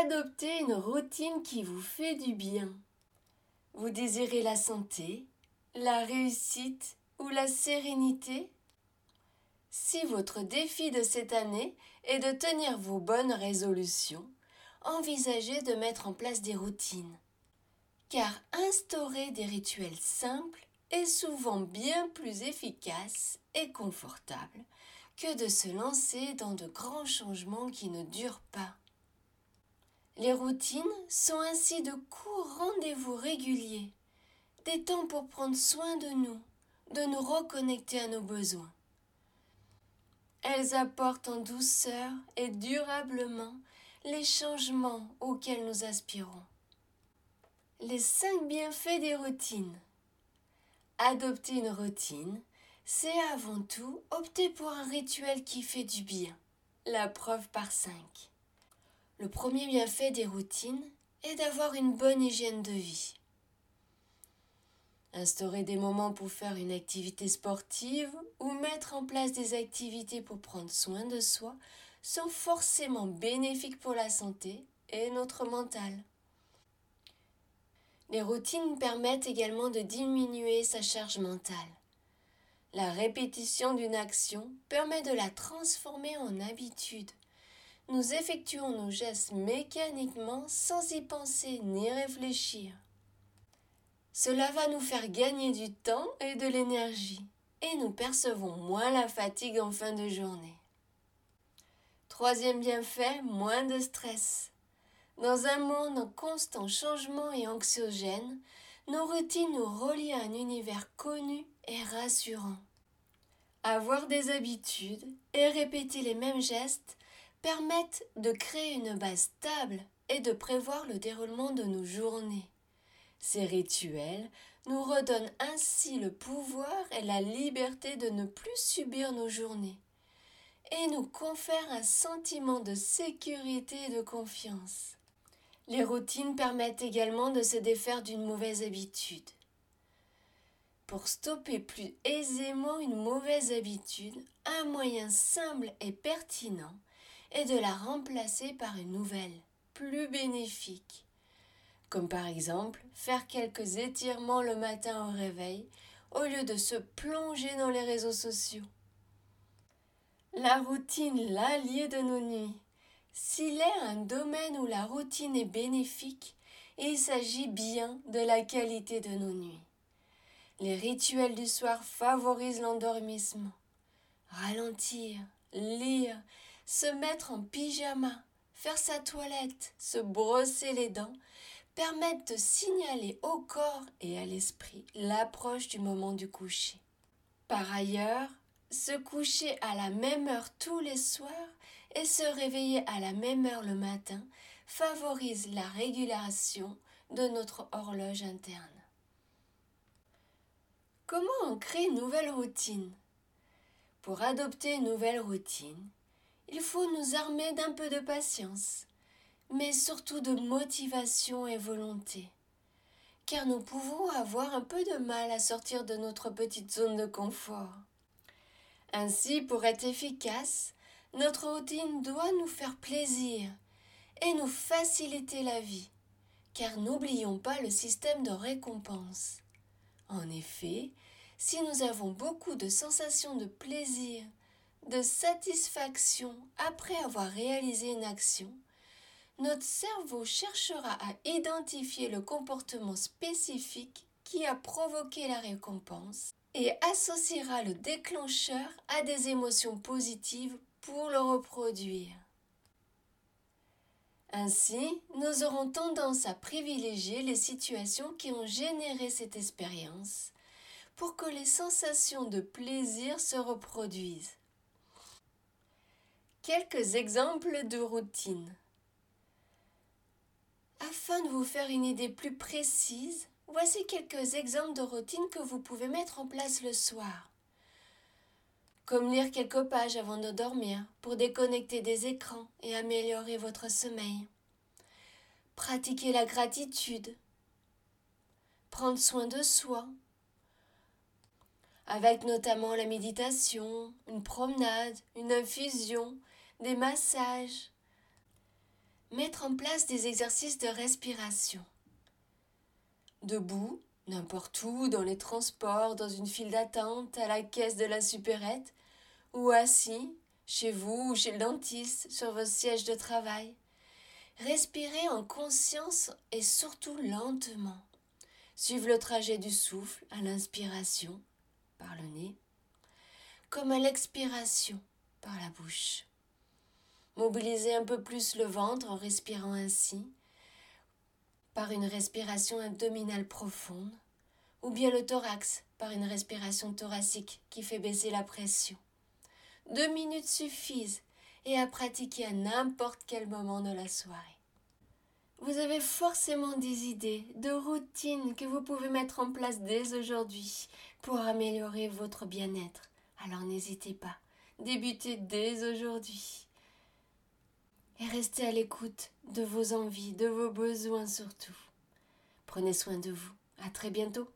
Adoptez une routine qui vous fait du bien. Vous désirez la santé, la réussite ou la sérénité? Si votre défi de cette année est de tenir vos bonnes résolutions, envisagez de mettre en place des routines. Car instaurer des rituels simples est souvent bien plus efficace et confortable que de se lancer dans de grands changements qui ne durent pas. Les routines sont ainsi de courts rendez-vous réguliers, des temps pour prendre soin de nous, de nous reconnecter à nos besoins. Elles apportent en douceur et durablement les changements auxquels nous aspirons. Les cinq bienfaits des routines. Adopter une routine, c'est avant tout opter pour un rituel qui fait du bien. La preuve par cinq. Le premier bienfait des routines est d'avoir une bonne hygiène de vie. Instaurer des moments pour faire une activité sportive ou mettre en place des activités pour prendre soin de soi sont forcément bénéfiques pour la santé et notre mental. Les routines permettent également de diminuer sa charge mentale. La répétition d'une action permet de la transformer en habitude. Nous effectuons nos gestes mécaniquement sans y penser ni réfléchir. Cela va nous faire gagner du temps et de l'énergie, et nous percevons moins la fatigue en fin de journée. Troisième bienfait, moins de stress. Dans un monde en constant changement et anxiogène, nos routines nous relient à un univers connu et rassurant. Avoir des habitudes et répéter les mêmes gestes permettent de créer une base stable et de prévoir le déroulement de nos journées. Ces rituels nous redonnent ainsi le pouvoir et la liberté de ne plus subir nos journées et nous confèrent un sentiment de sécurité et de confiance. Les routines permettent également de se défaire d'une mauvaise habitude. Pour stopper plus aisément une mauvaise habitude, un moyen simple et pertinent est de la remplacer par une nouvelle, plus bénéfique comme par exemple faire quelques étirements le matin au réveil au lieu de se plonger dans les réseaux sociaux. La routine, l'allié de nos nuits. S'il est un domaine où la routine est bénéfique, il s'agit bien de la qualité de nos nuits. Les rituels du soir favorisent l'endormissement. Ralentir, lire, se mettre en pyjama, faire sa toilette, se brosser les dents permettent de signaler au corps et à l'esprit l'approche du moment du coucher. Par ailleurs, se coucher à la même heure tous les soirs et se réveiller à la même heure le matin favorise la régulation de notre horloge interne. Comment on crée une nouvelle routine? Pour adopter une nouvelle routine, il faut nous armer d'un peu de patience mais surtout de motivation et volonté. Car nous pouvons avoir un peu de mal à sortir de notre petite zone de confort. Ainsi, pour être efficace, notre routine doit nous faire plaisir et nous faciliter la vie, car n'oublions pas le système de récompense. En effet, si nous avons beaucoup de sensations de plaisir, de satisfaction après avoir réalisé une action, notre cerveau cherchera à identifier le comportement spécifique qui a provoqué la récompense et associera le déclencheur à des émotions positives pour le reproduire. Ainsi, nous aurons tendance à privilégier les situations qui ont généré cette expérience pour que les sensations de plaisir se reproduisent. Quelques exemples de routine. Afin de vous faire une idée plus précise, voici quelques exemples de routines que vous pouvez mettre en place le soir. Comme lire quelques pages avant de dormir pour déconnecter des écrans et améliorer votre sommeil. Pratiquer la gratitude. Prendre soin de soi. Avec notamment la méditation, une promenade, une infusion, des massages, mettre en place des exercices de respiration. Debout, n'importe où, dans les transports, dans une file d'attente, à la caisse de la supérette, ou assis, chez vous ou chez le dentiste, sur votre siège de travail. Respirez en conscience et surtout lentement. Suivez le trajet du souffle à l'inspiration par le nez, comme à l'expiration par la bouche. Mobilisez un peu plus le ventre en respirant ainsi, par une respiration abdominale profonde, ou bien le thorax par une respiration thoracique qui fait baisser la pression. Deux minutes suffisent et à pratiquer à n'importe quel moment de la soirée. Vous avez forcément des idées, de routines que vous pouvez mettre en place dès aujourd'hui pour améliorer votre bien-être. Alors n'hésitez pas, débutez dès aujourd'hui. Et restez à l'écoute de vos envies, de vos besoins surtout. Prenez soin de vous. À très bientôt.